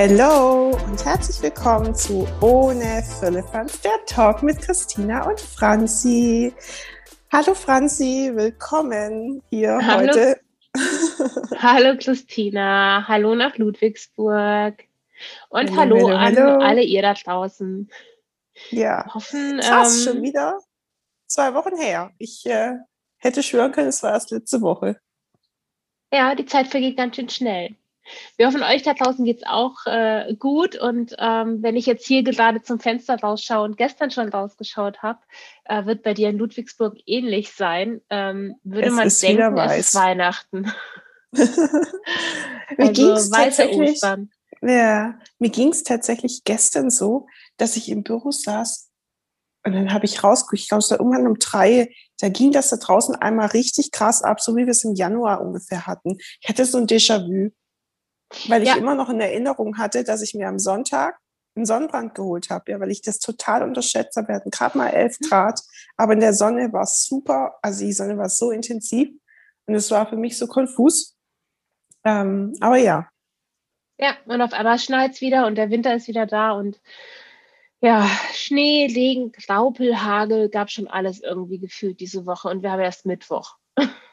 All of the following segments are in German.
Hallo und herzlich willkommen zu Ohne Firlefanz, der Talk mit Christina und Franzi. Hallo Franzi, willkommen hier Hallo. heute. Hallo Christina, hallo nach Ludwigsburg und Hallo, hallo, hallo, an hallo. alle ihr da draußen. Ja, Hoffen, schon ähm, wieder zwei Wochen her. Ich äh, hätte schwören können, es war erst letzte Woche. ja, die Zeit vergeht ganz schön schnell. Wir hoffen, euch da draußen geht's auch äh, gut. Und ähm, wenn ich jetzt hier gerade zum Fenster rausschaue und gestern schon rausgeschaut habe, äh, wird bei dir in Ludwigsburg ähnlich sein. Ähm, würde Es man denken, es ist Weihnachten. Mir also ging's tatsächlich, Ostern. ja, mir ging es tatsächlich gestern so, dass ich im Büro saß und dann habe ich rausgeguckt, ich glaube, es war irgendwann um drei, da ging das da draußen einmal richtig krass ab, so wie wir es im Januar ungefähr hatten. Ich hatte so ein Déjà-vu, weil ich Ja. immer noch in Erinnerung hatte, dass ich mir am Sonntag einen Sonnenbrand geholt habe, ja, weil ich das total unterschätzt habe. Wir hatten gerade mal elf Grad, aber in der Sonne war es super, also die Sonne war so intensiv und es war für mich so konfus. Ähm, aber ja, Ja, und auf einmal schneit's wieder und der Winter ist wieder da und ja, Schnee, Regen, Graupel, Hagel, gab schon alles irgendwie gefühlt diese Woche und wir haben erst Mittwoch.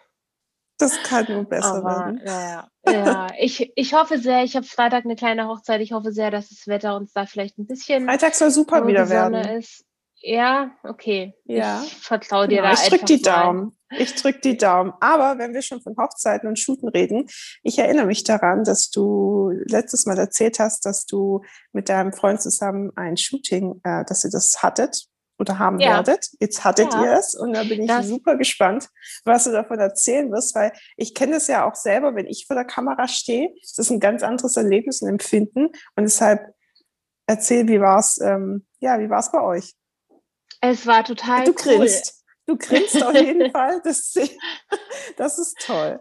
das kann nur besser Aber werden. ja, ja. Ich, ich hoffe sehr, ich habe Freitag eine kleine Hochzeit, ich hoffe sehr, dass das Wetter uns da vielleicht ein bisschen Freitag soll super wieder Sonne werden. ist. Ja, okay. Ja. Ich vertraue dir Genau, da ich drück einfach die. Daumen. Ich drück die Daumen. Aber wenn wir schon von Hochzeiten und Shooten reden, ich erinnere mich daran, dass du letztes Mal erzählt hast, dass du mit deinem Freund zusammen ein Shooting, äh, dass ihr das hattet oder haben Ja. werdet. Jetzt hattet Ja. ihr es und da bin ich Das- super gespannt, was du davon erzählen wirst, weil ich kenne es ja auch selber, wenn ich vor der Kamera stehe. Das ist ein ganz anderes Erlebnis und Empfinden und deshalb erzähl, wie war's, ähm, ja, wie war's bei euch? Es war total Du cool. grinst. Du grinst auf jeden Fall. Das, das ist toll.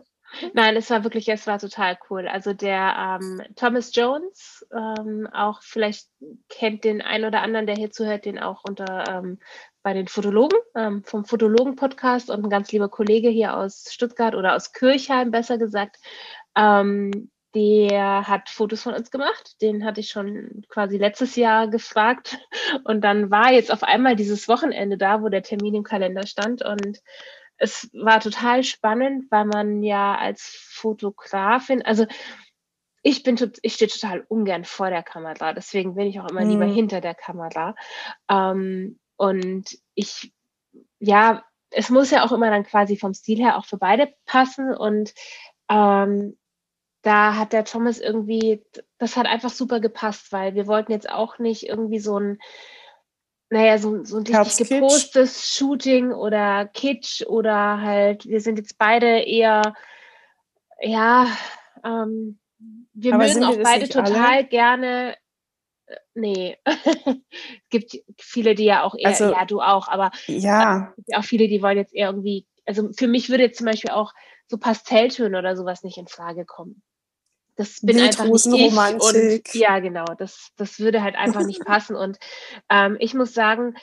Nein, es war wirklich, es war total cool. Also der ähm, Thomas Jones, ähm, auch vielleicht kennt den einen oder anderen, der hier zuhört, den auch unter ähm, bei den Fotologen, ähm, vom Fotologen-Podcast und ein ganz lieber Kollege hier aus Stuttgart oder aus Kirchheim, besser gesagt. Ähm, der hat Fotos von uns gemacht. Den hatte ich schon quasi letztes Jahr gefragt. Und dann war jetzt auf einmal dieses Wochenende da, wo der Termin im Kalender stand. Und es war total spannend, weil man ja als Fotografin, also ich bin, ich stehe total ungern vor der Kamera, deswegen bin ich auch immer lieber Mhm. hinter der Kamera. Ähm, und ich, ja, es muss ja auch immer dann quasi vom Stil her auch für beide passen und ähm, da hat der Thomas irgendwie, das hat einfach super gepasst, weil wir wollten jetzt auch nicht irgendwie so ein, naja, so, so ein richtig gepostes Shooting oder Kitsch oder halt, wir sind jetzt beide eher, ja, ähm, wir Aber mögen auch beide nicht alle? total gerne, äh, nee, es gibt viele, die ja auch eher, Also- ja, du auch, aber Ja, es gibt auch viele, die wollen jetzt eher irgendwie, also für mich würde jetzt zum Beispiel auch so Pastelltöne oder sowas nicht in Frage kommen. Das bin einfach nicht ich und ja, genau, das, das würde halt einfach nicht passen. Und ähm, ich muss sagen,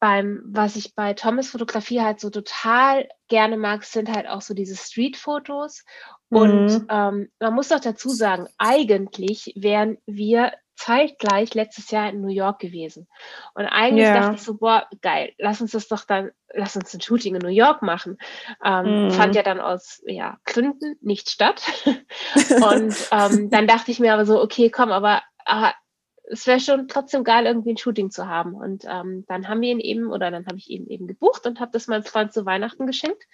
beim, was ich bei Thomas Fotografie halt so total gerne mag, sind halt auch so diese Street-Fotos. Und Mhm. ähm, man muss doch dazu sagen, eigentlich wären wir zeitgleich letztes Jahr in New York gewesen. Und eigentlich Ja. dachte ich so, boah, geil, lass uns das doch dann, lass uns ein Shooting in New York machen. Ähm, Mhm. Fand ja dann aus ja, Gründen nicht statt. Und ähm, dann dachte ich mir aber so, okay, komm, aber ah, es wäre schon trotzdem geil, irgendwie ein Shooting zu haben. Und ähm, dann haben wir ihn eben, oder dann habe ich ihn eben gebucht und habe das meinem Freund zu Weihnachten geschenkt.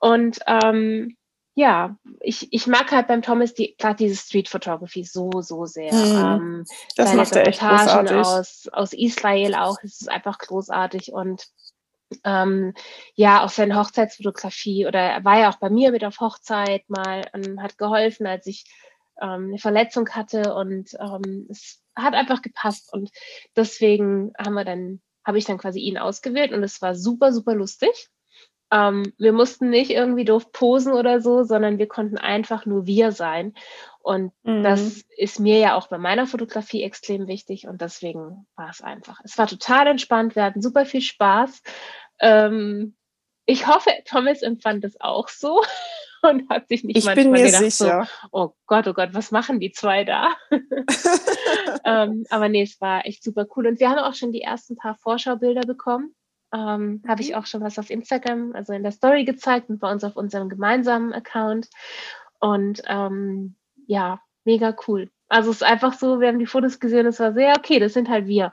Und ähm, ja, ich, ich mag halt beim Thomas die, gerade diese Street Photography so, so sehr. Mhm. Ähm, Das seine macht er echt Reportagen großartig. aus, aus Israel auch, es ist einfach großartig und ähm, ja, auch seine Hochzeitsfotografie oder er war ja auch bei mir mit auf Hochzeit mal und hat geholfen, als ich ähm, eine Verletzung hatte und ähm, es hat einfach gepasst und deswegen haben wir dann, habe ich dann quasi ihn ausgewählt und es war super, super lustig. Ähm, wir mussten nicht irgendwie doof posen oder so, sondern wir konnten einfach nur wir sein. Und Mhm. das ist mir ja auch bei meiner Fotografie extrem wichtig und deswegen war es einfach. Es war total entspannt, wir hatten super viel Spaß. Ähm, ich hoffe, Thomas empfand es auch so. und hat sich nicht ich manchmal bin mir gedacht, sicher. so, oh Gott, oh Gott, was machen die zwei da? ähm, aber nee, es war echt super cool. Und wir haben auch schon die ersten paar Vorschaubilder bekommen. Ähm, Habe ich Mhm. auch schon was auf Instagram, also in der Story gezeigt und bei uns auf unserem gemeinsamen Account. Und ähm, ja, mega cool. Also es ist einfach so, wir haben die Fotos gesehen, es war sehr, okay, das sind halt wir.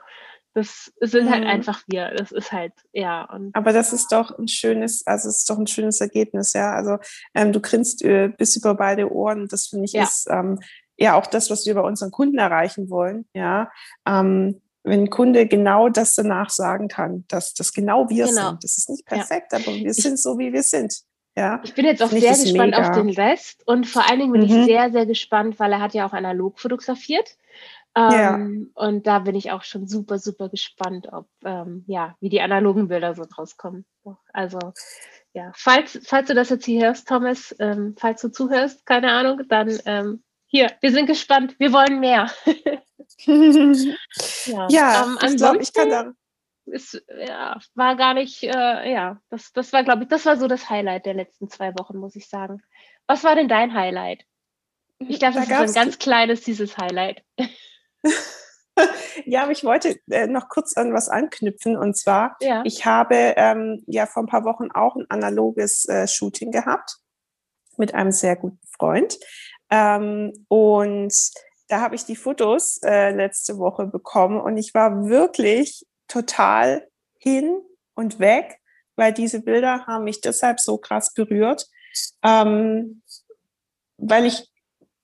Das sind halt Mhm. einfach wir. Das ist halt, ja. Und Aber das ist doch ein schönes, also es ist doch ein schönes Ergebnis, ja. Also ähm, du grinst äh, bis über beide Ohren. Das finde ich Ja. ist ähm, ja auch das, was wir bei unseren Kunden erreichen wollen, ja. Ähm, wenn ein Kunde genau das danach sagen kann, dass das genau wir Genau. sind. Das ist nicht Ja. perfekt, aber wir sind so, wie wir sind. Ja. Ich bin jetzt auch ich sehr gespannt mega. auf den Rest und vor allen Dingen bin Mhm. ich sehr, sehr gespannt, weil er hat ja auch analog fotografiert. Ja. Ähm, Und da bin ich auch schon super, super gespannt, ob, ähm, ja, wie die analogen Bilder so draus kommen. Also, ja, falls, falls du das jetzt hier hörst, Thomas, ähm, falls du zuhörst, keine Ahnung, dann ähm, hier, wir sind gespannt, wir wollen mehr. ja, ja, ähm, ich glaube, ich kann da. es ja, war gar nicht, äh, ja, das, das war, glaube ich, das war so das Highlight der letzten zwei Wochen, muss ich sagen. Was war denn dein Highlight? Ich dachte, da das ist ein ganz kleines, dieses Highlight. Ja, aber ich wollte äh, noch kurz an was anknüpfen und zwar, Ja. ich habe ähm, ja vor ein paar Wochen auch ein analoges äh, Shooting gehabt mit einem sehr guten Freund. Ähm, und da habe ich die Fotos äh, letzte Woche bekommen und ich war wirklich total hin und weg, weil diese Bilder haben mich deshalb so krass berührt, ähm, weil ich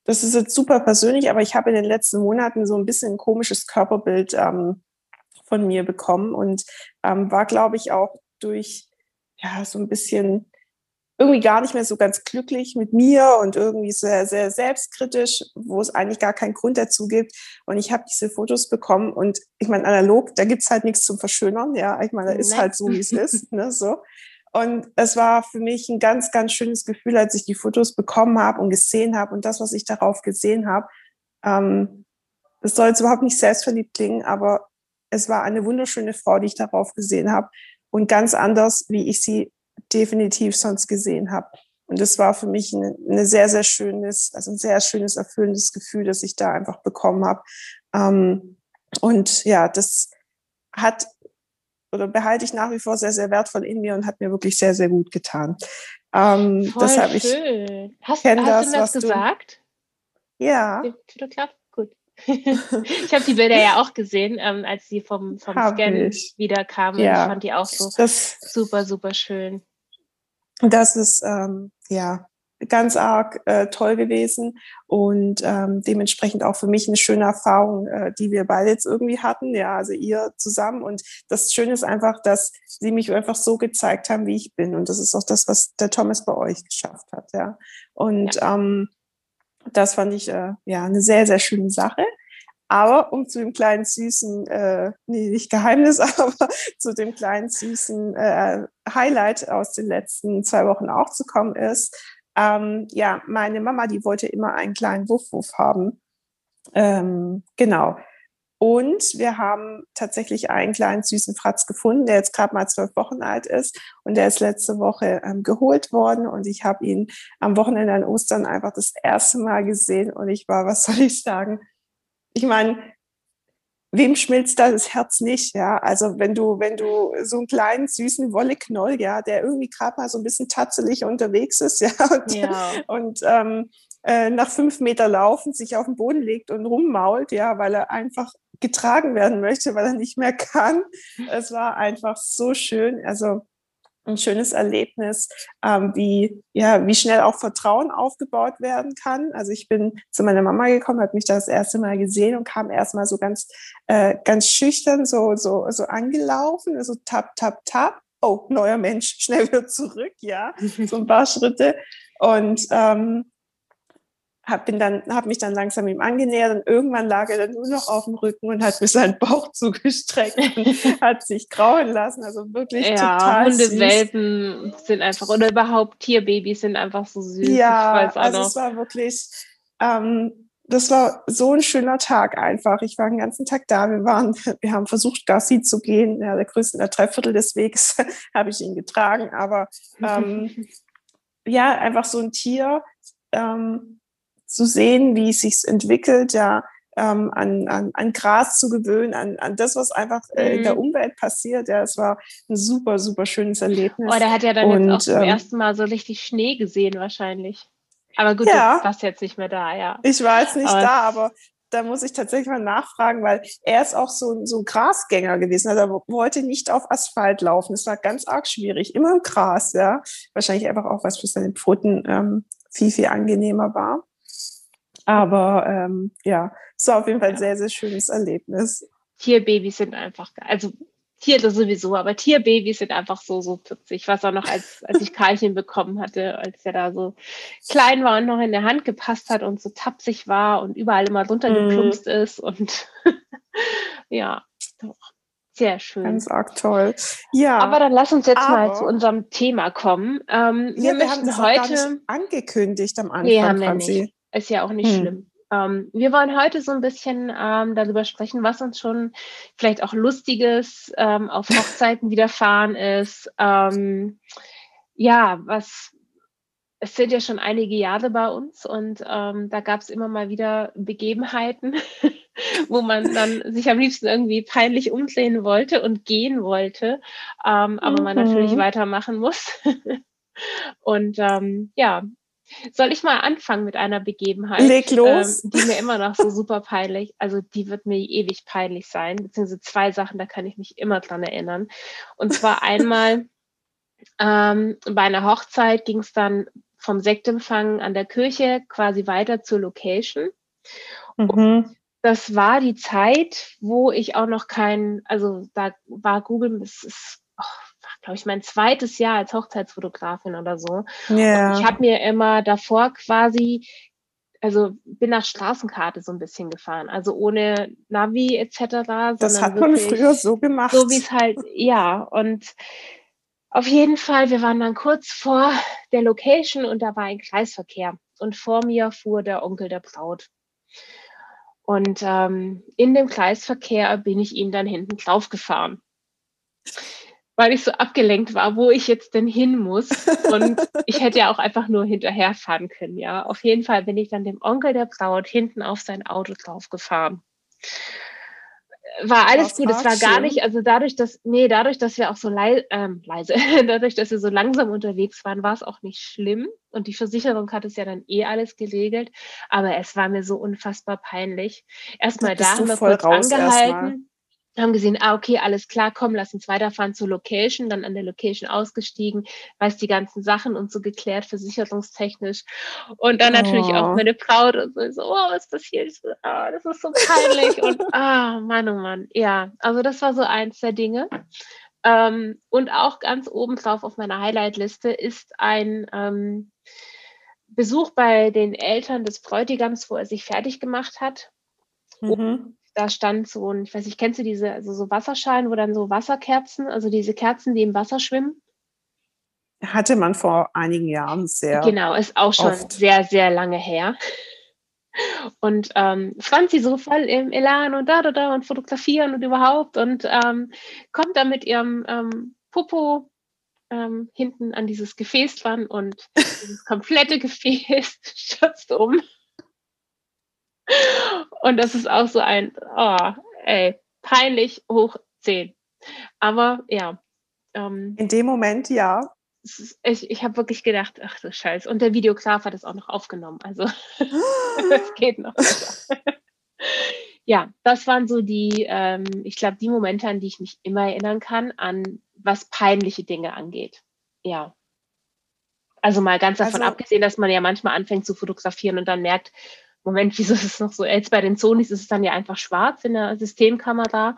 das ist jetzt super persönlich, aber ich habe in den letzten Monaten so ein bisschen ein komisches Körperbild ähm, von mir bekommen und ähm, war, glaube ich, auch durch ja so ein bisschen irgendwie gar nicht mehr so ganz glücklich mit mir und irgendwie sehr, sehr selbstkritisch, wo es eigentlich gar keinen Grund dazu gibt. Und ich habe diese Fotos bekommen und ich meine, analog, da gibt's halt nichts zum Verschönern. Ja, ich meine, da ist halt so, wie es ist. Ne, so. Und es war für mich ein ganz, ganz schönes Gefühl, als ich die Fotos bekommen habe und gesehen habe und das, was ich darauf gesehen habe. Ähm, das soll jetzt überhaupt nicht selbstverliebt klingen, aber es war eine wunderschöne Frau, die ich darauf gesehen habe und ganz anders, wie ich sie definitiv sonst gesehen habe. Und das war für mich eine, eine sehr, sehr schönes, also ein sehr schönes, erfüllendes Gefühl, das ich da einfach bekommen habe. Ähm, und ja, das hat oder behalte ich nach wie vor sehr, sehr wertvoll in mir und hat mir wirklich sehr, sehr gut getan. Ähm, Voll deshalb ich, schön. Hast, kenn hast das, du ihm das was du- gesagt? ja, Dem Fotograf? Gut. Ich habe die Bilder ja auch gesehen, ähm, als sie vom, vom Hab Scan ich. wieder kamen. Ja. Ich fand die auch so das, super, super schön. das ist ähm, ja ganz arg äh, toll gewesen und ähm, dementsprechend auch für mich eine schöne Erfahrung, äh, die wir beide jetzt irgendwie hatten, ja, also ihr zusammen. Und das Schöne ist einfach, dass sie mich einfach so gezeigt haben, wie ich bin. Und das ist auch das, was der Thomas bei euch geschafft hat, ja. Und ähm, das fand ich äh, ja eine sehr, sehr schöne Sache. Aber um zu dem kleinen süßen, äh, nee, nicht Geheimnis, aber zu dem kleinen süßen äh, Highlight aus den letzten zwei Wochen auch zu kommen ist, ähm, ja, meine Mama, die wollte immer einen kleinen Wuff-Wuff haben. Ähm, genau. Und wir haben tatsächlich einen kleinen süßen Fratz gefunden, der jetzt gerade mal zwölf Wochen alt ist. Und der ist letzte Woche ähm, geholt worden. Und ich habe ihn am Wochenende an Ostern einfach das erste Mal gesehen. Und ich war, was soll ich sagen? Ich meine, wem schmilzt da das Herz nicht, ja? Also wenn du, wenn du so einen kleinen, süßen Wolleknoll, ja, der irgendwie gerade mal so ein bisschen tatzelig unterwegs ist, ja, und, Ja. und ähm, äh, nach fünf Meter laufen sich auf den Boden legt und rummault, ja, weil er einfach getragen werden möchte, weil er nicht mehr kann. Es war einfach so schön. Also ein schönes Erlebnis, ähm, wie, ja, wie schnell auch Vertrauen aufgebaut werden kann. Also ich bin zu meiner Mama gekommen, habe mich das erste Mal gesehen und kam erstmal so ganz, äh, ganz schüchtern so, so, so angelaufen, so tap, tap, tap. Oh, neuer Mensch, schnell wieder zurück, ja, so ein paar Schritte. Und ähm, hab, bin dann, hab mich dann langsam ihm angenähert und irgendwann lag er dann nur noch auf dem Rücken und hat mir seinen Bauch zugestreckt und hat sich grauen lassen. Also wirklich Ja, total süß. Hundewelpen sind einfach, oder überhaupt Tierbabys sind einfach so süß. Ja, ich weiß auch also noch. es war wirklich, ähm, das war so ein schöner Tag einfach. Ich war den ganzen Tag da. Wir waren, wir haben versucht, Gassi zu gehen. Ja, der größte, der Dreiviertel des Weges habe ich ihn getragen, aber ähm, ja, einfach so ein Tier ähm, zu sehen, wie es sich entwickelt, ja, ähm, an, an, an Gras zu gewöhnen, an, an das, was einfach äh, in der mhm. Umwelt passiert. Ja, es war ein super, super schönes Erlebnis. Oh, der hat ja dann Und, jetzt auch zum ähm, ersten Mal so richtig Schnee gesehen wahrscheinlich. Aber gut, ja, du warst jetzt nicht mehr da, ja. Ich war jetzt nicht aber da, aber da muss ich tatsächlich mal nachfragen, weil er ist auch so, so ein Grasgänger gewesen. Also er wollte nicht auf Asphalt laufen. Es war ganz arg schwierig. Immer im Gras, ja. Wahrscheinlich einfach auch, was für seine Pfoten ähm, viel, viel angenehmer war. Aber ähm, ja, es war auf jeden Fall ein sehr, sehr schönes Erlebnis. Tierbabys sind einfach, also Tiere sowieso, aber Tierbabys sind einfach so, so putzig. Ich weiß auch noch, als, als ich Karlchen bekommen hatte, als er da so klein war und noch in der Hand gepasst hat und so tapsig war und überall immer runtergeplumpst mm. ist und ja, doch. Sehr schön. Ganz arg toll. Ja. Aber dann lass uns jetzt aber, mal zu unserem Thema kommen. Ähm, wir, ja, wir haben das heute angekündigt am Anfang. Nee, haben wir nicht. Ist ja auch nicht hm. schlimm. Ähm, wir wollen heute so ein bisschen ähm, darüber sprechen, was uns schon vielleicht auch Lustiges ähm, auf Hochzeiten widerfahren ist. Ähm, ja, was es sind ja schon einige Jahre bei uns und ähm, da gab es immer mal wieder Begebenheiten, wo man dann sich am liebsten irgendwie peinlich umdrehen wollte und gehen wollte, ähm, aber mhm. man natürlich mhm. weitermachen muss. und ja, soll ich mal anfangen mit einer Begebenheit? Leg los. Ähm, die mir immer noch so super peinlich, also die wird mir ewig peinlich sein, beziehungsweise zwei Sachen, da kann ich mich immer dran erinnern. Und zwar einmal ähm, bei einer Hochzeit ging es dann vom Sektempfang an der Kirche quasi weiter zur Location. Mhm. Das war die Zeit, wo ich auch noch kein, also da war Google, das ist oh, glaube ich, mein zweites Jahr als Hochzeitsfotografin oder so. Yeah. Und ich habe mir immer davor quasi, also bin nach Straßenkarte so ein bisschen gefahren, also ohne Navi etc. Das hat man früher so gemacht. So wie es halt, ja. Und auf jeden Fall, wir waren dann kurz vor der Location und da war ein Kreisverkehr. Und vor mir fuhr der Onkel der Braut. Und ähm, in dem Kreisverkehr bin ich ihn dann hinten drauf gefahren weil ich so abgelenkt war, wo ich jetzt denn hin muss. Und ich hätte ja auch einfach nur hinterherfahren können, ja. Auf jeden Fall bin ich dann dem Onkel der Braut hinten auf sein Auto draufgefahren. War alles gut, es war gar nicht, also dadurch, dass, nee, dadurch, dass wir auch so lei ähm, leise, dadurch, dass wir so langsam unterwegs waren, war es auch nicht schlimm. Und die Versicherung hat es ja dann eh alles geregelt. Aber es war mir so unfassbar peinlich. Erstmal da haben wir kurz angehalten haben gesehen, ah, okay, alles klar, komm, lass uns weiterfahren zur Location, dann an der Location ausgestiegen, weiß die ganzen Sachen und so geklärt, versicherungstechnisch. Und dann oh. natürlich auch oh. meine Braut und so, oh, was passiert? So, oh, das ist so peinlich. und ah, oh, Mann, oh Mann. Ja, also das war so eins der Dinge. Ähm, und auch ganz oben drauf auf meiner Highlight-Liste ist ein ähm, Besuch bei den Eltern des Bräutigams, wo er sich fertig gemacht hat. Mhm da stand so ein, ich weiß nicht, kennst du diese, also so Wasserschalen, wo dann so Wasserkerzen, also diese Kerzen, die im Wasser schwimmen? Hatte man vor einigen Jahren sehr. Genau, ist auch schon oft. sehr, sehr lange her. Und ähm, Franzi so voll im Elan und da, da, da und fotografieren und überhaupt und ähm, kommt dann mit ihrem ähm, Popo ähm, hinten an dieses Gefäß dran und dieses komplette Gefäß stürzt um. Und das ist auch so ein, oh, ey, peinlich hoch 10. Aber ja. Ähm, In dem Moment ja. ich ich habe wirklich gedacht, ach du Scheiß. Und der Videograf hat es auch noch aufgenommen. Also es geht noch. ja, das waren so die, ähm, ich glaube, die Momente, an die ich mich immer erinnern kann, an was peinliche Dinge angeht. Ja. Also mal ganz davon also, abgesehen, dass man ja manchmal anfängt zu fotografieren und dann merkt, Moment, wieso ist es noch so? Jetzt bei den Sonys ist es dann ja einfach schwarz in der Systemkamera.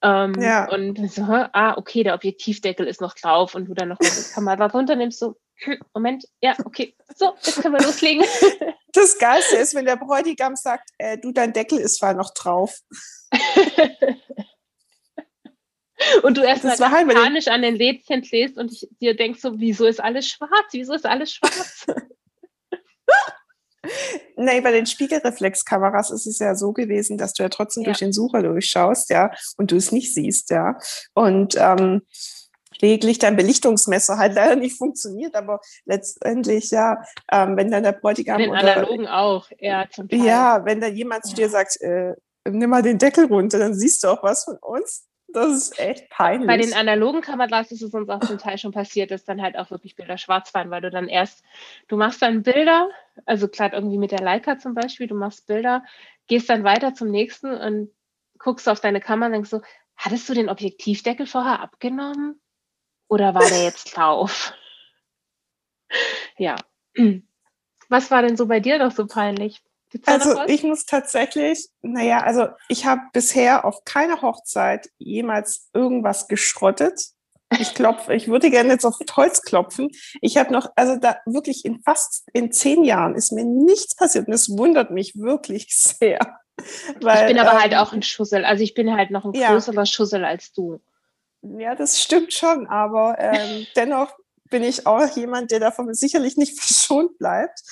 Ähm, ja. Und so, ah, okay, der Objektivdeckel ist noch drauf und du dann noch die Kamera runter nimmst, so, hm, Moment, ja, okay, so, jetzt können wir loslegen. Das Geilste ist, wenn der Bräutigam sagt, äh, du, dein Deckel ist zwar noch drauf. und du erst mal panisch an den Lädchen drehst und ich, dir denkst so, wieso ist alles schwarz? Wieso ist alles schwarz? Nee, bei den Spiegelreflexkameras ist es ja so gewesen, dass du ja trotzdem ja. durch den Sucher durchschaust, ja, und du es nicht siehst, ja. Und ähm, lediglich dein Belichtungsmesser halt leider nicht funktioniert, aber letztendlich ja, ähm, wenn dann der Bräutigam den oder, analogen auch, ja, zum Teil. Ja, wenn dann jemand ja. zu dir sagt, äh, nimm mal den Deckel runter, dann siehst du auch was von uns. Das ist echt peinlich. Bei den analogen Kameras ist es uns auch zum Teil schon passiert, dass dann halt auch wirklich Bilder schwarz waren, weil du dann erst, du machst dann Bilder, also gerade irgendwie mit der Leica zum Beispiel, du machst Bilder, gehst dann weiter zum nächsten und guckst auf deine Kamera und denkst so, hattest du den Objektivdeckel vorher abgenommen? Oder war der jetzt drauf? ja. Was war denn so bei dir doch so peinlich? Also ich muss tatsächlich, naja, also ich habe bisher auf keiner Hochzeit jemals irgendwas geschrottet. Ich klopfe, ich würde gerne jetzt auf Holz klopfen. Ich habe noch, also da wirklich in fast in zehn Jahren ist mir nichts passiert und es wundert mich wirklich sehr. Weil, ich bin aber halt ähm, halt auch ein Schussel. Also ich bin halt noch ein größerer ja. Schussel als du. Ja, das stimmt schon, aber ähm, dennoch bin ich auch jemand, der davon sicherlich nicht verschont bleibt.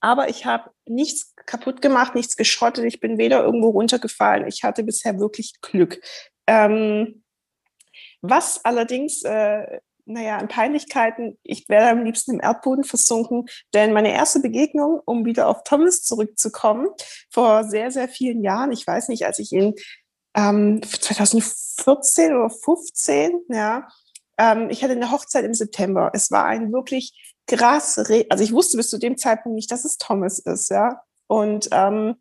Aber ich habe nichts kaputt gemacht, nichts geschrottet. Ich bin weder irgendwo runtergefallen. Ich hatte bisher wirklich Glück. Ähm, was allerdings, äh, naja, an Peinlichkeiten, ich wäre am liebsten im Erdboden versunken, denn meine erste Begegnung, um wieder auf Thomas zurückzukommen, vor sehr, sehr vielen Jahren, ich weiß nicht, als ich ihn ähm, 2014 oder 15, ja, ähm, ich hatte eine Hochzeit im September. Es war ein wirklich krass, also ich wusste bis zu dem Zeitpunkt nicht, dass es Thomas ist, ja. Und ähm,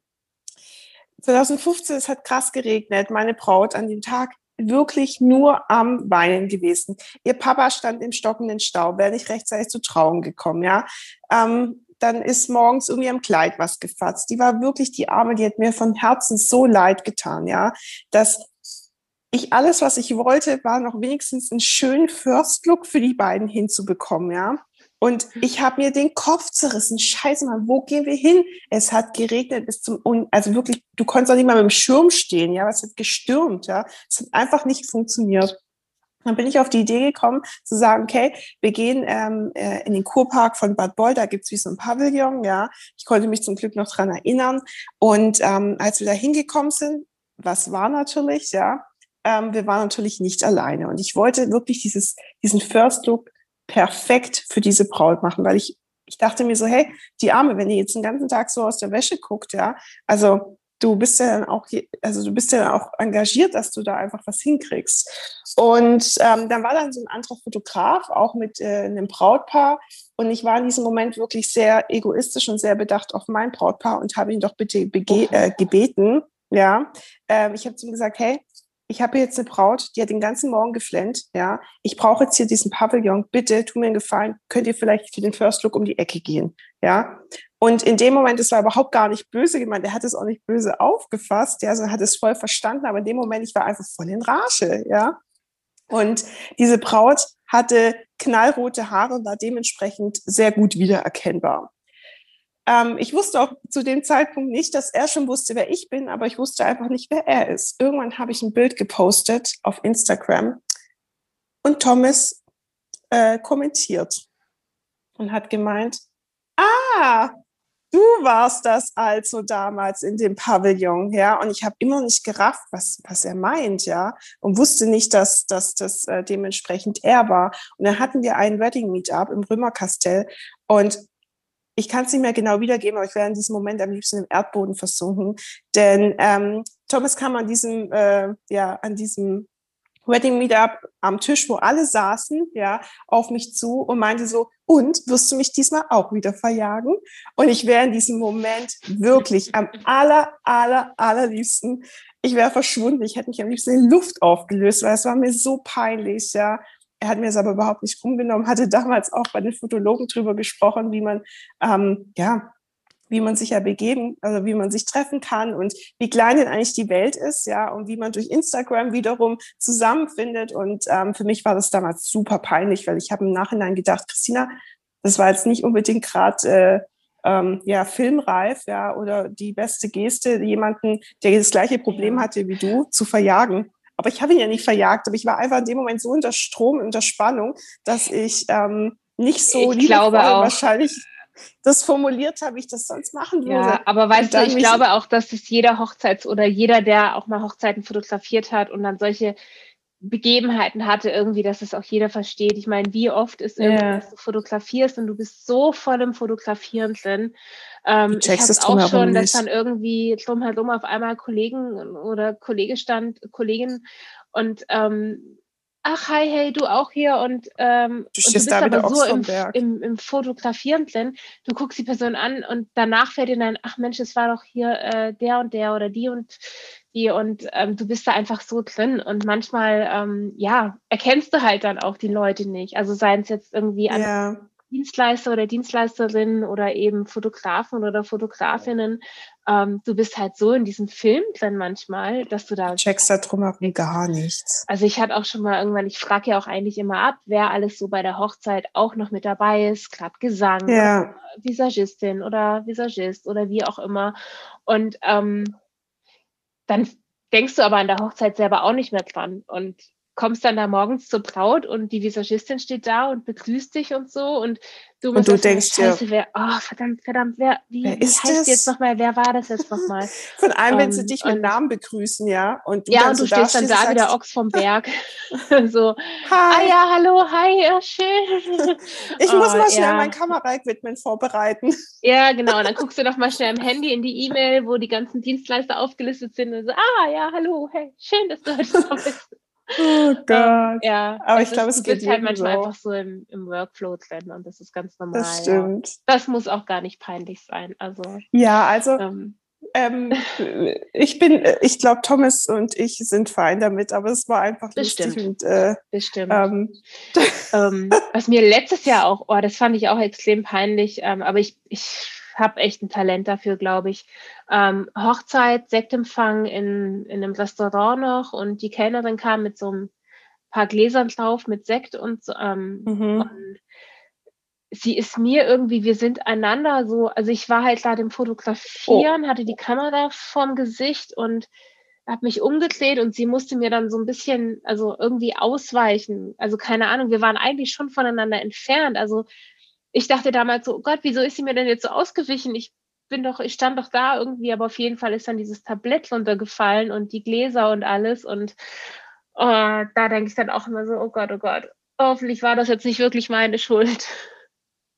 2015, es hat krass geregnet. Meine Braut an dem Tag wirklich nur am Weinen gewesen. Ihr Papa stand im stockenden Stau, wäre nicht rechtzeitig zu Trauung gekommen, ja. Ähm, dann ist morgens irgendwie am Kleid was gefatzt. Die war wirklich die Arme, die hat mir von Herzen so leid getan, ja, dass ich alles, was ich wollte, war noch wenigstens einen schönen First Look für die beiden hinzubekommen, ja. Und ich habe mir den Kopf zerrissen. Scheiße, Mann, wo gehen wir hin? Es hat geregnet bis zum, also wirklich, du konntest auch nicht mal mit dem Schirm stehen, ja, es hat gestürmt, ja. Es hat einfach nicht funktioniert. Dann bin ich auf die Idee gekommen, zu sagen, okay, wir gehen ähm, äh, in den Kurpark von Bad Boll, da gibt's wie so ein Pavillon, ja. Ich konnte mich zum Glück noch dran erinnern. Und ähm, als wir da hingekommen sind, was war natürlich, ja, ähm, wir waren natürlich nicht alleine. Und ich wollte wirklich dieses, diesen First Look perfekt für diese Braut machen, weil ich, ich dachte mir so, hey, die Arme, wenn die jetzt den ganzen Tag so aus der Wäsche guckt, ja, also du bist ja dann auch, also du bist ja dann auch engagiert, dass du da einfach was hinkriegst. Und ähm, dann war dann so ein anderer Fotograf, auch mit äh, einem Brautpaar. Und ich war in diesem Moment wirklich sehr egoistisch und sehr bedacht auf mein Brautpaar und habe ihn doch bitte äh, gebeten, ja. Ähm, ich habe zu ihm gesagt, hey, ich habe jetzt eine Braut, die hat den ganzen Morgen geflennt, ja. Ich brauche jetzt hier diesen Pavillon. Bitte, tu mir einen Gefallen. Könnt ihr vielleicht für den First Look um die Ecke gehen, ja? Und in dem Moment, es war überhaupt gar nicht böse gemeint. Er hat es auch nicht böse aufgefasst, ja. Also hat es voll verstanden. Aber in dem Moment, ich war einfach voll in Rage, ja. Und diese Braut hatte knallrote Haare und war dementsprechend sehr gut wiedererkennbar. Ähm, ich wusste auch zu dem Zeitpunkt nicht, dass er schon wusste, wer ich bin, aber ich wusste einfach nicht, wer er ist. Irgendwann habe ich ein Bild gepostet auf Instagram und Thomas äh, kommentiert und hat gemeint, ah, du warst das also damals in dem Pavillon, ja, und ich habe immer nicht gerafft, was, was er meint, ja, und wusste nicht, dass, dass das äh, dementsprechend er war. Und dann hatten wir einen Wedding Meetup im Römerkastell und ich kann es nicht mehr genau wiedergeben, aber ich wäre in diesem Moment am liebsten im Erdboden versunken. Denn ähm, Thomas kam an diesem, äh, ja, an diesem Wedding Meetup am Tisch, wo alle saßen, ja, auf mich zu und meinte so, und wirst du mich diesmal auch wieder verjagen? Und ich wäre in diesem Moment wirklich am aller, aller, allerliebsten, ich wäre verschwunden. Ich hätte mich am liebsten in Luft aufgelöst, weil es war mir so peinlich, ja. Er hat mir es aber überhaupt nicht rumgenommen, hatte damals auch bei den Fotologen drüber gesprochen, wie man, ähm, ja, wie man sich ja begeben, also wie man sich treffen kann und wie klein denn eigentlich die Welt ist, ja, und wie man durch Instagram wiederum zusammenfindet. Und ähm, für mich war das damals super peinlich, weil ich habe im Nachhinein gedacht, Christina, das war jetzt nicht unbedingt gerade äh, ähm, ja, filmreif, ja, oder die beste Geste, jemanden, der das gleiche Problem hatte wie du, zu verjagen. Aber ich habe ihn ja nicht verjagt, aber ich war einfach in dem Moment so unter Strom, unter Spannung, dass ich ähm, nicht so ich glaube auch. wahrscheinlich das formuliert habe, wie ich das sonst machen würde. Ja, aber weißt du, ich glaube auch, dass es jeder Hochzeits- oder jeder, der auch mal Hochzeiten fotografiert hat und dann solche Begebenheiten hatte, irgendwie, dass es auch jeder versteht. Ich meine, wie oft ist irgendwie, Ja. dass du fotografierst und du bist so voll im Fotografieren drin. Ähm, ich es auch schon, dass dann irgendwie drumherum auf einmal Kollegen oder Kollege stand, Kollegin und ähm, ach, hi, hey, du auch hier und, ähm, Du und du bist aber so im, im, im Fotografieren drin, du guckst die Person an und danach fällt dir dann, ach Mensch, es war doch hier äh, der und der oder die und die und ähm, du bist da einfach so drin und manchmal, ähm, ja, erkennst du halt dann auch die Leute nicht. Also seien es jetzt irgendwie an Ja. Dienstleister oder Dienstleisterinnen oder eben Fotografen oder Fotografinnen. Ähm, du bist halt so in diesem Film drin manchmal, dass du da Du checkst da drumherum gar nichts. also ich hatte auch schon mal irgendwann, ich frage ja auch eigentlich immer ab, wer alles so bei der Hochzeit auch noch mit dabei ist, gerade Gesang, Ja. Visagistin oder Visagist oder wie auch immer. Und ähm, dann denkst du aber an der Hochzeit selber auch nicht mehr dran und kommst dann da morgens zur Braut und die Visagistin steht da und begrüßt dich und so und du musst du denkst dir, Scheiße, wer, oh verdammt, verdammt, wer, wie, Wer wie ist heißt die das? jetzt nochmal, wer war das jetzt nochmal? Von allem, wenn sie Ähm, dich mit und- Namen begrüßen, ja. Und du Ja, dann und so du stehst dann da und wie der Ochs vom Berg. so, ah Hi, ja, hallo, hi, ja, schön. ich muss Oh, mal schnell ja. mein Kamera-Equipment vorbereiten. Ja, genau. Und dann guckst du noch mal schnell am Handy in die E-Mail, wo die ganzen Dienstleister aufgelistet sind und so, ah ja, hallo, hey, schön, dass du heute da bist. Oh Gott. Ähm, ja, Aber ich glaube, ist- es geht halt manchmal so. einfach so im, im Workflow drin und das ist ganz normal. das Ja. stimmt. Das muss auch gar nicht peinlich sein. Also, Ja, also ähm, ähm, ich bin, ich glaube, Thomas und ich sind fein damit, aber es war einfach lustig Bestimmt. und äh, bestimmt. ähm, ähm, was mir letztes Jahr auch, oh, das fand ich auch extrem peinlich, aber ich, ich habe echt ein Talent dafür, glaube ich. Ähm, Hochzeit, Sektempfang in, in einem Restaurant noch und die Kellnerin kam mit so ein paar Gläsern drauf mit Sekt und so, ähm, mhm. und sie ist mir irgendwie, wir sind einander so, also ich war halt gerade im Fotografieren, hatte die Kamera vorm Gesicht und habe mich umgedreht und sie musste mir dann so ein bisschen, also irgendwie ausweichen. Also keine Ahnung, wir waren eigentlich schon voneinander entfernt. Also ich dachte damals so, oh Gott, wieso ist sie mir denn jetzt so ausgewichen? Ich bin doch, ich stand doch da irgendwie, aber auf jeden Fall ist dann dieses Tablett runtergefallen und die Gläser und alles und äh, da denke ich dann auch immer so, oh Gott, oh Gott, hoffentlich war das jetzt nicht wirklich meine Schuld.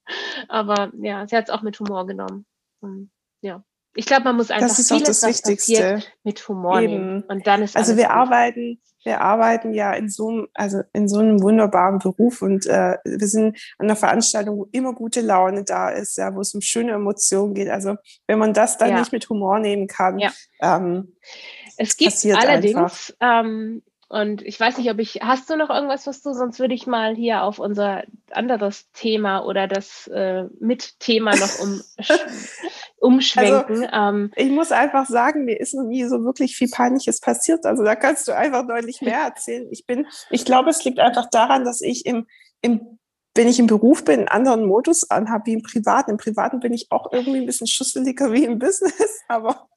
Aber ja, sie hat es auch mit Humor genommen. Und, ja. Ich glaube, man muss einfach Das ist auch vieles, das was passiert, Wichtigste. mit Humor Eben. nehmen. Und dann ist Also wir gut. arbeiten, wir arbeiten ja in so einem, also in so einem wunderbaren Beruf und äh, wir sind an einer Veranstaltung, wo immer gute Laune da ist, ja, wo es um schöne Emotionen geht. Also wenn man das dann Ja. nicht mit Humor nehmen kann, Ja. ähm, Es gibt allerdings, ähm, und ich weiß nicht, ob ich, hast du noch irgendwas, was du, sonst würde ich mal hier auf unser anderes Thema oder das äh, Mit-Thema noch um, umschwenken. ähm, ich muss einfach sagen, mir ist noch nie so wirklich viel Peinliches passiert. Also da kannst du einfach deutlich mehr erzählen. Ich bin, ich glaube, es liegt einfach daran, dass ich im, im wenn ich im Beruf bin, einen anderen Modus anhabe wie im Privaten. Im Privaten bin ich auch irgendwie ein bisschen schusseliger wie im Business, aber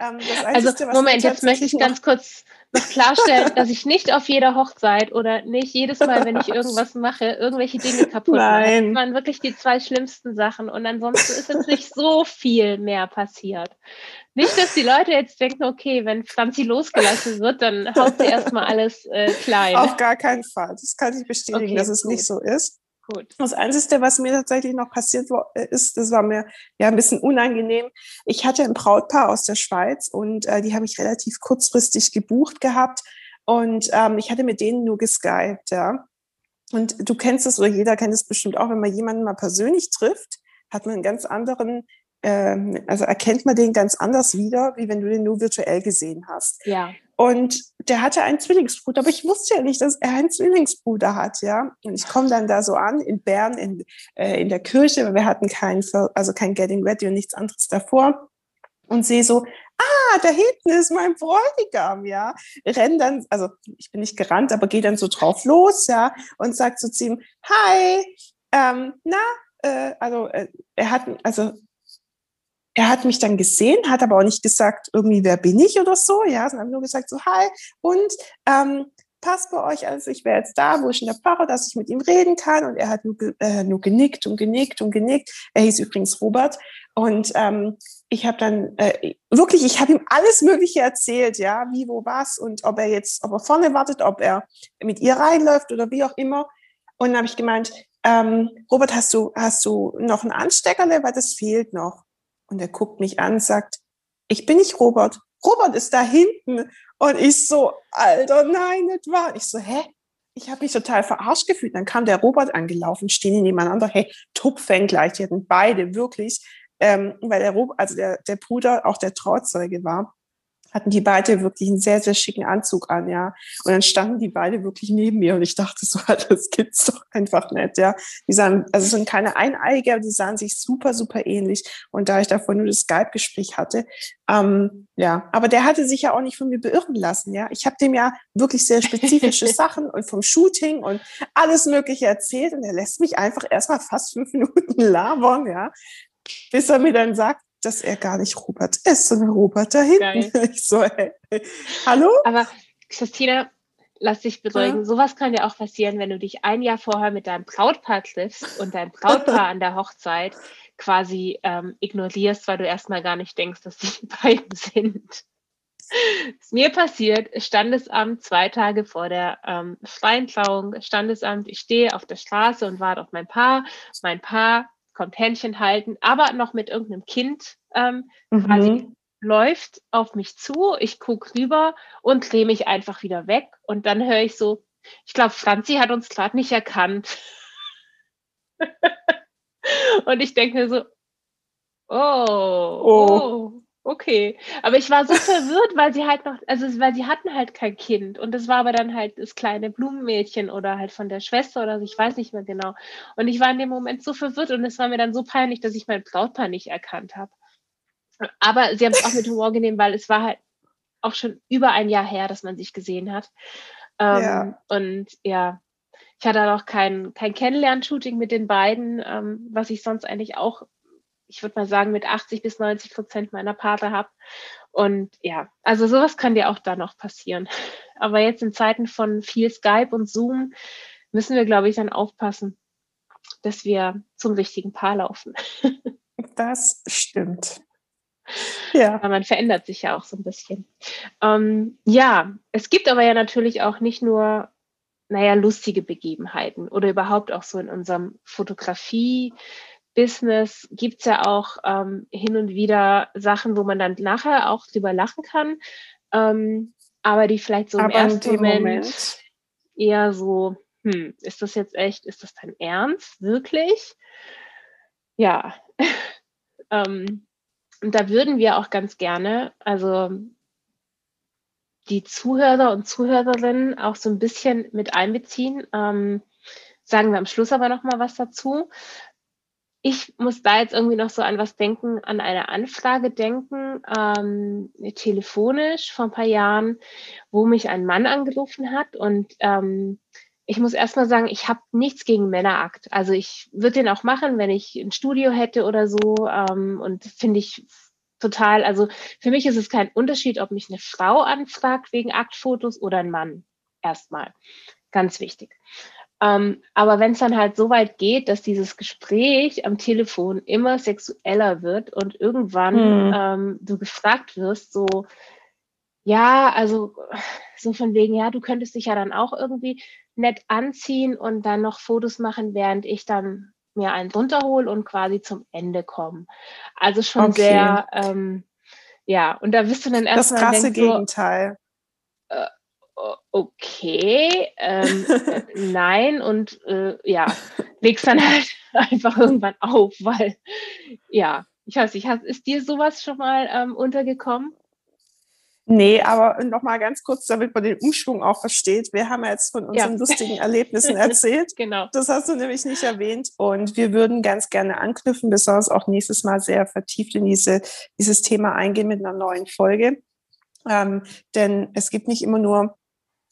ähm, das also Einzige, was Moment, jetzt möchte ich ganz kurz noch klarstellen, dass ich nicht auf jeder Hochzeit oder nicht jedes Mal, wenn ich irgendwas mache, irgendwelche Dinge kaputt mache. Nein. Das waren wirklich die zwei schlimmsten Sachen und ansonsten ist jetzt nicht so viel mehr passiert. Nicht, dass die Leute jetzt denken, okay, wenn Franzi losgelassen wird, dann haut sie erstmal alles äh, klein. Auf gar keinen Fall. Das kann ich bestätigen, Okay, dass es gut. nicht so ist. Gut. Das Einzige, was mir tatsächlich noch passiert äh, ist, das war mir ja ein bisschen unangenehm. Ich hatte ein Brautpaar aus der Schweiz und äh, die habe ich relativ kurzfristig gebucht gehabt und ähm, ich hatte mit denen nur geskypt, ja. Und du kennst es oder jeder kennt es bestimmt auch, wenn man jemanden mal persönlich trifft, hat man einen ganz anderen, ähm, also erkennt man den ganz anders wieder, wie wenn du den nur virtuell gesehen hast. Ja. Und der hatte einen Zwillingsbruder, aber ich wusste ja nicht, dass er einen Zwillingsbruder hat, ja. Und ich komme dann da so an in Bern in, äh, in der Kirche, weil wir hatten kein, also kein Getting Ready und nichts anderes davor und sehe so, ah, da hinten ist mein Bräutigam, ja. Renn dann, also ich bin nicht gerannt, aber gehe dann so drauf los, ja, und sagt so zu ihm, hi, ähm, na, äh, also äh, er hat, also er hat mich dann gesehen, hat aber auch nicht gesagt, irgendwie, wer bin ich oder so, ja, sondern nur gesagt, so, hi, und ähm, passt bei euch, also ich wäre jetzt da, wo ich in der Pfarrer, dass ich mit ihm reden kann. Und er hat nur, äh, nur genickt und genickt und genickt. Er hieß übrigens Robert. Und ähm, ich habe dann äh, wirklich, ich habe ihm alles Mögliche erzählt, ja, wie, wo, was und ob er jetzt, ob er vorne wartet, ob er mit ihr reinläuft oder wie auch immer. Und dann habe ich gemeint, ähm, Robert, hast du, hast du noch ein Ansteckerle, weil das fehlt noch. Und er guckt mich an, sagt, ich bin nicht Robert. Robert ist da hinten. Und ich so, Alter, nein, nicht wahr. Ich so, hä? Ich habe mich total verarscht gefühlt. Dann kam der Robert angelaufen, stehen die nebeneinander. Hey, Tupfen gleich. Die hatten beide wirklich, ähm, weil der Robert, also der, der Bruder auch der Trauzeuge war hatten die beide wirklich einen sehr, sehr schicken Anzug an, ja. Und dann standen die beide wirklich neben mir und ich dachte so, das gibt's doch einfach nicht, ja. Die sahen, also es sind keine Eineiger, aber die sahen sich super, super ähnlich. Und da ich davor nur das Skype-Gespräch hatte, ähm, ja, aber der hatte sich ja auch nicht von mir beirren lassen, ja. Ich habe dem ja wirklich sehr spezifische Sachen und vom Shooting und alles Mögliche erzählt und er lässt mich einfach erstmal fast fünf Minuten labern, ja bis er mir dann sagt, dass er gar nicht Robert ist, sondern Robert da hinten. Ich so, hey, hallo? Aber Christina, lass dich beruhigen. Ja. Sowas kann ja auch passieren, wenn du dich ein Jahr vorher mit deinem Brautpaar triffst und dein Brautpaar an der Hochzeit quasi ähm, ignorierst, weil du erstmal gar nicht denkst, dass die beiden sind. ist mir passiert, Standesamt zwei Tage vor der ähm, Freientrauung, Standesamt, ich stehe auf der Straße und warte auf mein Paar. Mein Paar kommt Händchen halten, aber noch mit irgendeinem Kind ähm, mhm. quasi läuft auf mich zu. Ich gucke rüber und drehe mich einfach wieder weg. Und dann höre ich so, ich glaube, Franzi hat uns gerade nicht erkannt. und ich denke mir so, oh, oh, oh, okay. Aber ich war so verwirrt, weil sie halt noch, also weil sie hatten halt kein Kind und das war aber dann halt das kleine Blumenmädchen oder halt von der Schwester oder so, ich weiß nicht mehr genau. Und ich war in dem Moment so verwirrt und es war mir dann so peinlich, dass ich mein Brautpaar nicht erkannt habe. Aber sie haben es auch mit Humor genommen, weil es war halt auch schon über ein Jahr her, dass man sich gesehen hat. Ähm, ja. Und ja, ich hatte auch kein, kein Kennenlern-Shooting mit den beiden, ähm, was ich sonst eigentlich auch ich würde mal sagen, mit 80 bis 90 Prozent meiner Paare habe. Und ja, also sowas kann dir auch da noch passieren. Aber jetzt in Zeiten von viel Skype und Zoom müssen wir, glaube ich, dann aufpassen, dass wir zum richtigen Paar laufen. Das stimmt. Ja. Aber man verändert sich ja auch so ein bisschen. Ähm, ja, es gibt aber ja natürlich auch nicht nur, naja, lustige Begebenheiten oder überhaupt auch so in unserem Fotografie, Business gibt es ja auch ähm, hin und wieder Sachen, wo man dann nachher auch drüber lachen kann, ähm, aber die vielleicht so im aber ersten Moment, Moment, eher so, hm, ist das jetzt echt, ist das dein Ernst, wirklich? Ja, ähm, und da würden wir auch ganz gerne, also die Zuhörer und Zuhörerinnen auch so ein bisschen mit einbeziehen. Ähm, sagen wir am Schluss aber noch mal was dazu ich muss da jetzt irgendwie noch so an was denken, an eine Anfrage denken, ähm, telefonisch vor ein paar Jahren, wo mich ein Mann angerufen hat und ähm, ich muss erstmal sagen, ich habe nichts gegen Männerakt. Also ich würde den auch machen, wenn ich ein Studio hätte oder so ähm, und finde ich total, also für mich ist es kein Unterschied, ob mich eine Frau anfragt wegen Aktfotos oder ein Mann. Erstmal. Ganz wichtig. Ähm, aber wenn es dann halt so weit geht, dass dieses Gespräch am Telefon immer sexueller wird und irgendwann mhm. ähm, du gefragt wirst, so, ja, also so von wegen, ja, du könntest dich ja dann auch irgendwie nett anziehen und dann noch Fotos machen, während ich dann mir einen runterhole und quasi zum Ende komme. Also schon okay. sehr, ähm, ja, und da bist du dann erstmal. Das krasse Gegenteil. So, okay, ähm, nein und äh, ja, legst dann halt einfach irgendwann auf, weil ja, ich weiß nicht, ist dir sowas schon mal ähm, untergekommen? Nee, aber nochmal ganz kurz, damit man den Umschwung auch versteht. Wir haben ja jetzt von unseren ja. lustigen Erlebnissen erzählt. genau. Das hast du nämlich nicht erwähnt. Und wir würden ganz gerne anknüpfen, besonders auch nächstes Mal sehr vertieft in diese, dieses Thema eingehen mit einer neuen Folge. Ähm, denn es gibt nicht immer nur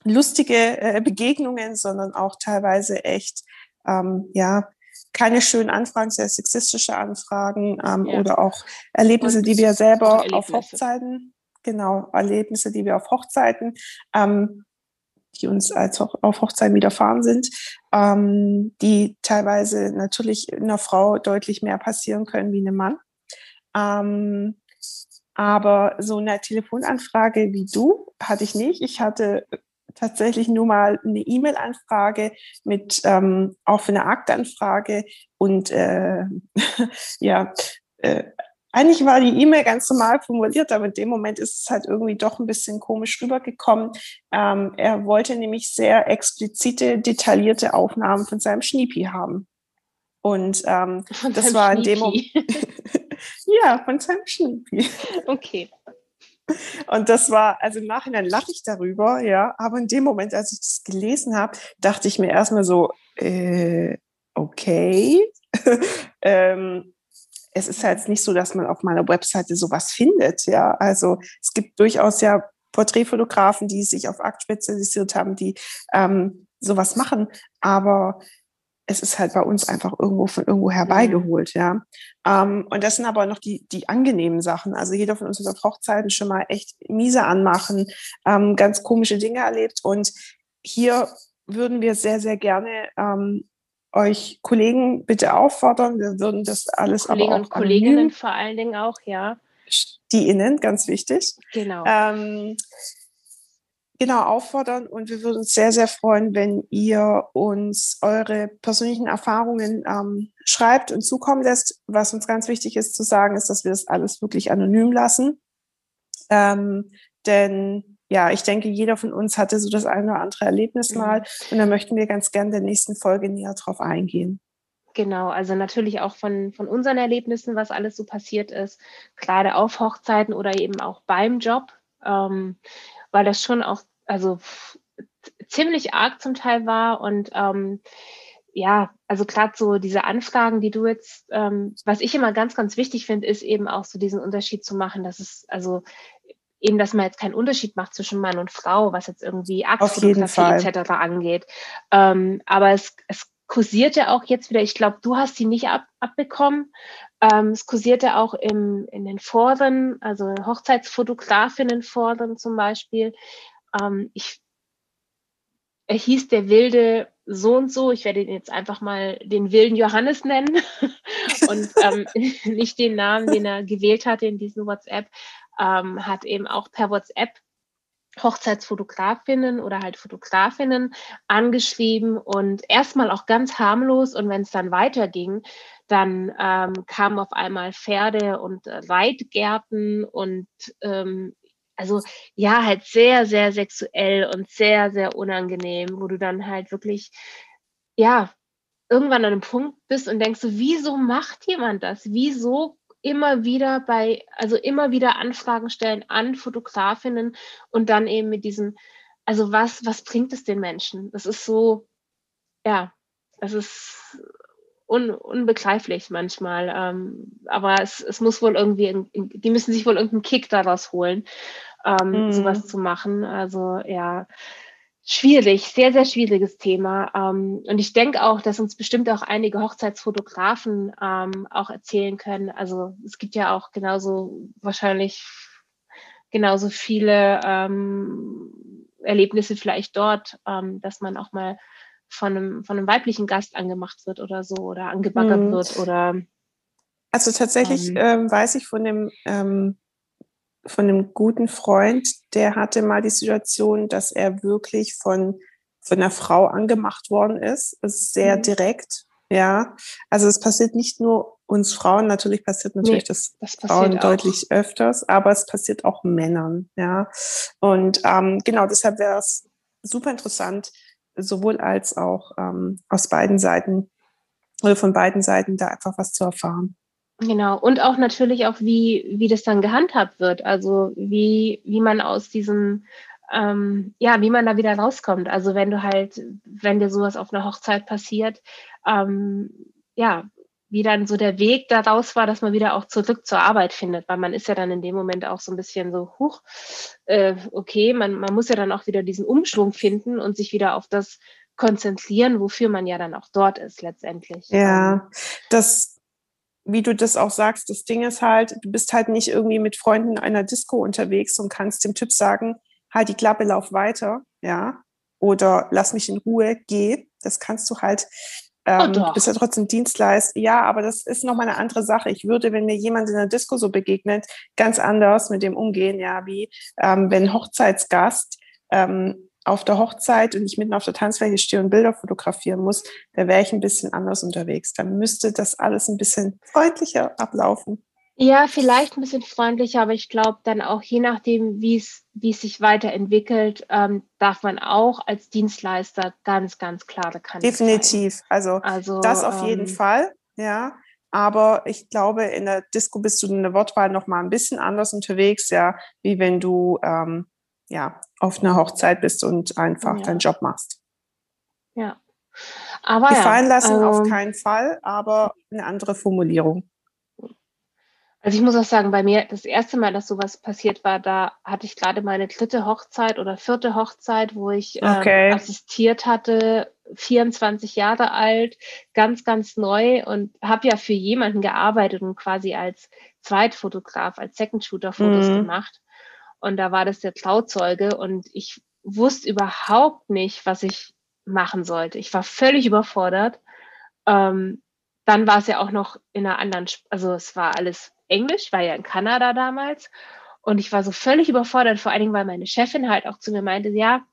lustige äh, Begegnungen, sondern auch teilweise echt, ähm, ja, keine schönen Anfragen, sehr sexistische Anfragen ähm, ja. oder auch Erlebnisse, Und die wir selber auf Hochzeiten, genau, Erlebnisse, die wir auf Hochzeiten, ähm, die uns als auch auf Hochzeiten widerfahren sind, ähm, die teilweise natürlich einer Frau deutlich mehr passieren können wie einem Mann. Ähm, aber so eine Telefonanfrage wie du hatte ich nicht. Ich hatte tatsächlich nur mal eine E-Mail-Anfrage mit ähm, eine Aktanfrage und äh, ja, äh, eigentlich war die E-Mail ganz normal formuliert, aber in dem Moment ist es halt irgendwie doch ein bisschen komisch rübergekommen. Ähm, er wollte nämlich sehr explizite, detaillierte Aufnahmen von seinem Schniepi haben. Und ähm, das war in dem Moment. ja, von seinem Schniepi. Okay. Und das war, also im Nachhinein lache ich darüber, ja, aber in dem Moment, als ich das gelesen habe, dachte ich mir erstmal so, äh, okay. ähm, es ist halt nicht so, dass man auf meiner Webseite sowas findet. Ja, also es gibt durchaus ja Porträtfotografen, die sich auf Akt spezialisiert haben, die ähm, sowas machen. Aber es ist halt bei uns einfach irgendwo von irgendwo herbeigeholt, mhm. ja. Ähm, und das sind aber noch die, die angenehmen Sachen. Also jeder von uns hat auf Hochzeiten schon mal echt miese anmachen, ähm, ganz komische Dinge erlebt. Und hier würden wir sehr, sehr gerne ähm, euch Kollegen bitte auffordern. Wir würden das alles Kollegen aber auch und Kolleginnen vor allen Dingen auch, ja. Die innen, ganz wichtig. Genau. Genau, auffordern und wir würden uns sehr, sehr freuen, wenn ihr uns eure persönlichen Erfahrungen ähm, schreibt und zukommen lässt. Was uns ganz wichtig ist zu sagen, ist, dass wir das alles wirklich anonym lassen. Ähm, denn ja, ich denke, jeder von uns hatte so das eine oder andere Erlebnis mhm. mal und da möchten wir ganz gern in der nächsten Folge näher drauf eingehen. Genau, also natürlich auch von, von unseren Erlebnissen, was alles so passiert ist, gerade auf Hochzeiten oder eben auch beim Job, ähm, weil das schon auch, also ziemlich arg zum Teil war und ähm, ja, also gerade so diese Anfragen, die du jetzt, ähm, was ich immer ganz, ganz wichtig finde, ist eben auch so diesen Unterschied zu machen, dass es, also eben, dass man jetzt keinen Unterschied macht zwischen Mann und Frau, was jetzt irgendwie Aktfotografie etc. angeht. Ähm, aber es, es kursierte auch jetzt wieder, ich glaube, du hast sie nicht ab, abbekommen. Ähm, es kursierte auch im, in den Foren, also Hochzeitsfotografinnen-Foren zum Beispiel. Ähm, ich, er hieß der wilde so und so. Ich werde ihn jetzt einfach mal den wilden Johannes nennen und ähm, nicht den Namen, den er gewählt hatte in diesem WhatsApp ähm, hat eben auch per WhatsApp Hochzeitsfotografinnen oder halt Fotografinnen angeschrieben und erstmal auch ganz harmlos und wenn es dann weiterging, dann ähm, kamen auf einmal Pferde und Reitgärten und ähm, also ja, halt sehr, sehr sexuell und sehr, sehr unangenehm, wo du dann halt wirklich, ja, irgendwann an einem Punkt bist und denkst so, wieso macht jemand das? Wieso immer wieder bei, also immer wieder Anfragen stellen an Fotografinnen und dann eben mit diesem, also was, was bringt es den Menschen? Das ist so, ja, es ist un, unbegreiflich manchmal. Ähm, aber es, es muss wohl irgendwie, in, in, die müssen sich wohl irgendeinen Kick daraus holen, ähm, mm. sowas zu machen. Also ja, Schwierig, sehr, sehr schwieriges Thema. Ähm, und ich denke auch, dass uns bestimmt auch einige Hochzeitsfotografen ähm, auch erzählen können. Also es gibt ja auch genauso wahrscheinlich genauso viele ähm, Erlebnisse vielleicht dort, ähm, dass man auch mal von einem, von einem weiblichen Gast angemacht wird oder so oder angebaggert mhm. wird oder also tatsächlich ähm, ähm, weiß ich von dem ähm, von einem guten Freund, der hatte mal die Situation, dass er wirklich von, von einer Frau angemacht worden ist. Das ist sehr mhm. direkt. Ja, also es passiert nicht nur uns Frauen, natürlich passiert natürlich nee, das, das passiert Frauen auch. deutlich öfters, aber es passiert auch Männern. Ja, und ähm, genau deshalb wäre es super interessant, sowohl als auch ähm, aus beiden Seiten oder von beiden Seiten da einfach was zu erfahren. Genau, und auch natürlich auch, wie, wie das dann gehandhabt wird, also wie, wie man aus diesem, ähm, ja, wie man da wieder rauskommt. Also wenn du halt, wenn dir sowas auf einer Hochzeit passiert, ähm, ja, wie dann so der Weg daraus war, dass man wieder auch zurück zur Arbeit findet, weil man ist ja dann in dem Moment auch so ein bisschen so, huch, äh, okay, man, man muss ja dann auch wieder diesen Umschwung finden und sich wieder auf das konzentrieren, wofür man ja dann auch dort ist letztendlich. Ja, ähm, das, wie du das auch sagst, das Ding ist halt, du bist halt nicht irgendwie mit Freunden in einer Disco unterwegs und kannst dem Typ sagen, halt die Klappe, lauf weiter, ja, oder lass mich in Ruhe, geh. Das kannst du halt Ähm, oh, du bist ja trotzdem Dienstleister. Ja, aber das ist nochmal eine andere Sache. Ich würde, wenn mir jemand in der Disco so begegnet, ganz anders mit dem umgehen, ja, wie ähm, wenn Hochzeitsgast ähm, auf der Hochzeit und ich mitten auf der Tanzfläche stehe und Bilder fotografieren muss, da wäre ich ein bisschen anders unterwegs. Dann müsste das alles ein bisschen freundlicher ablaufen. Ja, vielleicht ein bisschen freundlicher, aber ich glaube dann auch, je nachdem, wie es wie es sich weiterentwickelt, ähm, darf man auch als Dienstleister ganz, ganz klare Kante Definitiv. Also, also das auf ähm, jeden Fall, ja. Aber ich glaube, in der Disco bist du in der Wortwahl noch mal ein bisschen anders unterwegs, ja, wie wenn du ähm, ja auf einer Hochzeit bist und einfach ja. deinen Job machst. Ja. Aber Gefallen ja, lassen also, auf keinen Fall, aber eine andere Formulierung. Also ich muss auch sagen, bei mir das erste Mal, dass sowas passiert war, da hatte ich gerade meine dritte Hochzeit oder vierte Hochzeit, wo ich ähm, okay. ähm, assistiert hatte, 24 Jahre alt, ganz, ganz neu und habe ja für jemanden gearbeitet und quasi als Zweitfotograf, als Second Shooter Fotos mhm. gemacht. Und da war das der Trauzeuge und ich wusste überhaupt nicht, was ich machen sollte. Ich war völlig überfordert. Ähm, dann war es ja auch noch in einer anderen, also es war alles Englisch, war ja in Kanada damals. Und ich war so völlig überfordert, vor allen Dingen, weil meine Chefin halt auch zu mir meinte, ja,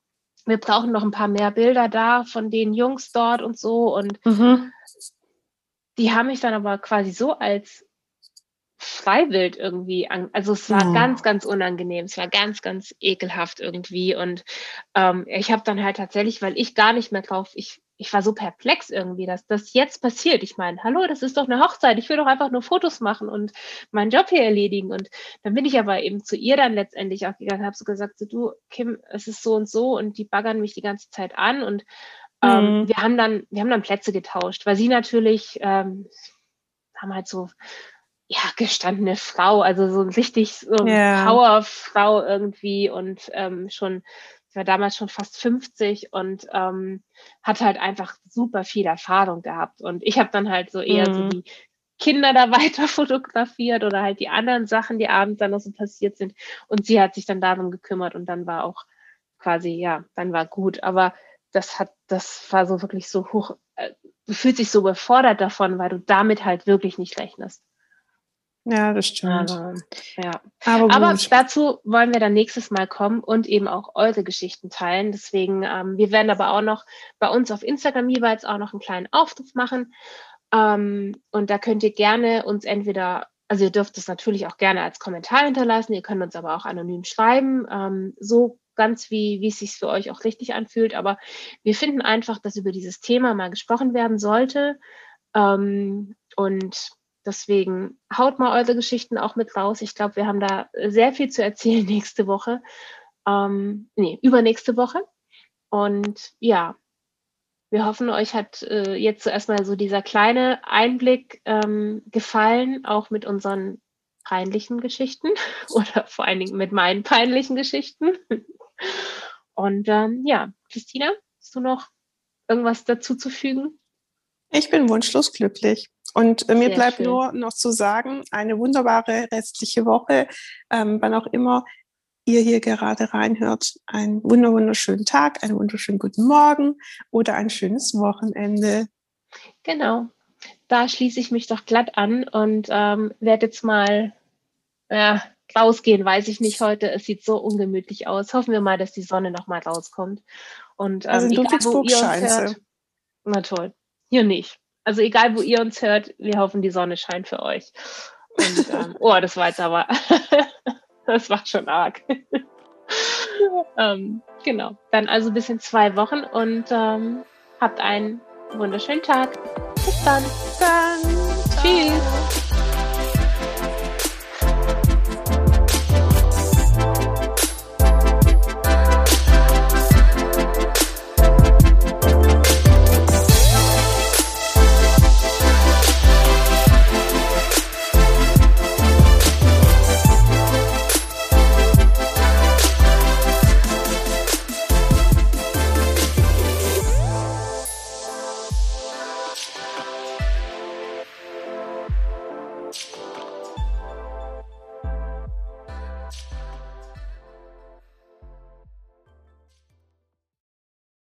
wir brauchen noch ein paar mehr Bilder da von den Jungs dort und so. Und mhm. die haben mich dann aber quasi so als freiwillig irgendwie an. Also es war oh. ganz, ganz unangenehm. Es war ganz, ganz ekelhaft irgendwie. Und ähm, ich habe dann halt tatsächlich, weil ich gar nicht mehr drauf, ich ich war so perplex irgendwie, dass das jetzt passiert. Ich meine, hallo, das ist doch eine Hochzeit. Ich will doch einfach nur Fotos machen und meinen Job hier erledigen. Und dann bin ich aber eben zu ihr dann letztendlich auch gegangen, habe so gesagt, so, du, Kim, es ist so und so und die baggern mich die ganze Zeit an und ähm, mhm. wir haben dann, wir haben dann Plätze getauscht, weil sie natürlich ähm, haben halt so ja, gestandene Frau, also so ein richtig so yeah. Powerfrau irgendwie und ähm, schon ich war damals schon fast 50 und ähm, hatte halt einfach super viel Erfahrung gehabt. Und ich habe dann halt so eher mhm. so die Kinder da weiter fotografiert oder halt die anderen Sachen, die abends dann noch so passiert sind. Und sie hat sich dann darum gekümmert und dann war auch quasi, ja, dann war gut. Aber das hat, das war so wirklich so hoch, äh, du fühlst dich so überfordert davon, weil du damit halt wirklich nicht rechnest. Ja, das stimmt. Aber, ja. Aber, Aber, dazu wollen wir dann nächstes Mal kommen und eben auch eure Geschichten teilen. Deswegen, ähm, wir werden aber auch noch bei uns auf Instagram jeweils auch noch einen kleinen Aufruf machen. Ähm, und da könnt ihr gerne uns entweder, also ihr dürft es natürlich auch gerne als Kommentar hinterlassen, ihr könnt uns aber auch anonym schreiben, ähm, so ganz wie, wie es sich für euch auch richtig anfühlt. Aber wir finden einfach, dass über dieses Thema mal gesprochen werden sollte. Ähm, und Deswegen haut mal eure Geschichten auch mit raus. Ich glaube, wir haben da sehr viel zu erzählen nächste Woche. Ähm, nee, übernächste Woche. Und ja, wir hoffen, euch hat äh, jetzt zuerst mal so dieser kleine Einblick ähm, gefallen, auch mit unseren peinlichen Geschichten oder vor allen Dingen mit meinen peinlichen Geschichten. Und ähm, ja, Christina, hast du noch irgendwas dazu zu fügen? Ich bin wunschlos glücklich. Und äh, mir Sehr bleibt schön. nur noch zu sagen, eine wunderbare restliche Woche, ähm, wann auch immer ihr hier gerade reinhört. Einen wunderschönen Tag, einen wunderschönen guten Morgen oder ein schönes Wochenende. Genau. Da schließe ich mich doch glatt an und ähm, werde jetzt mal ja, rausgehen, weiß ich nicht heute. Es sieht so ungemütlich aus. Hoffen wir mal, dass die Sonne noch mal rauskommt. Und ähm, also in uns hört, na toll. Hier nicht. Also egal, wo ihr uns hört, wir hoffen, die Sonne scheint für euch. Und, ähm, oh, das war jetzt aber, das war schon arg. ähm, genau. Dann also bis in zwei Wochen und ähm, habt einen wunderschönen Tag. Bis dann. Bis dann. Tschüss.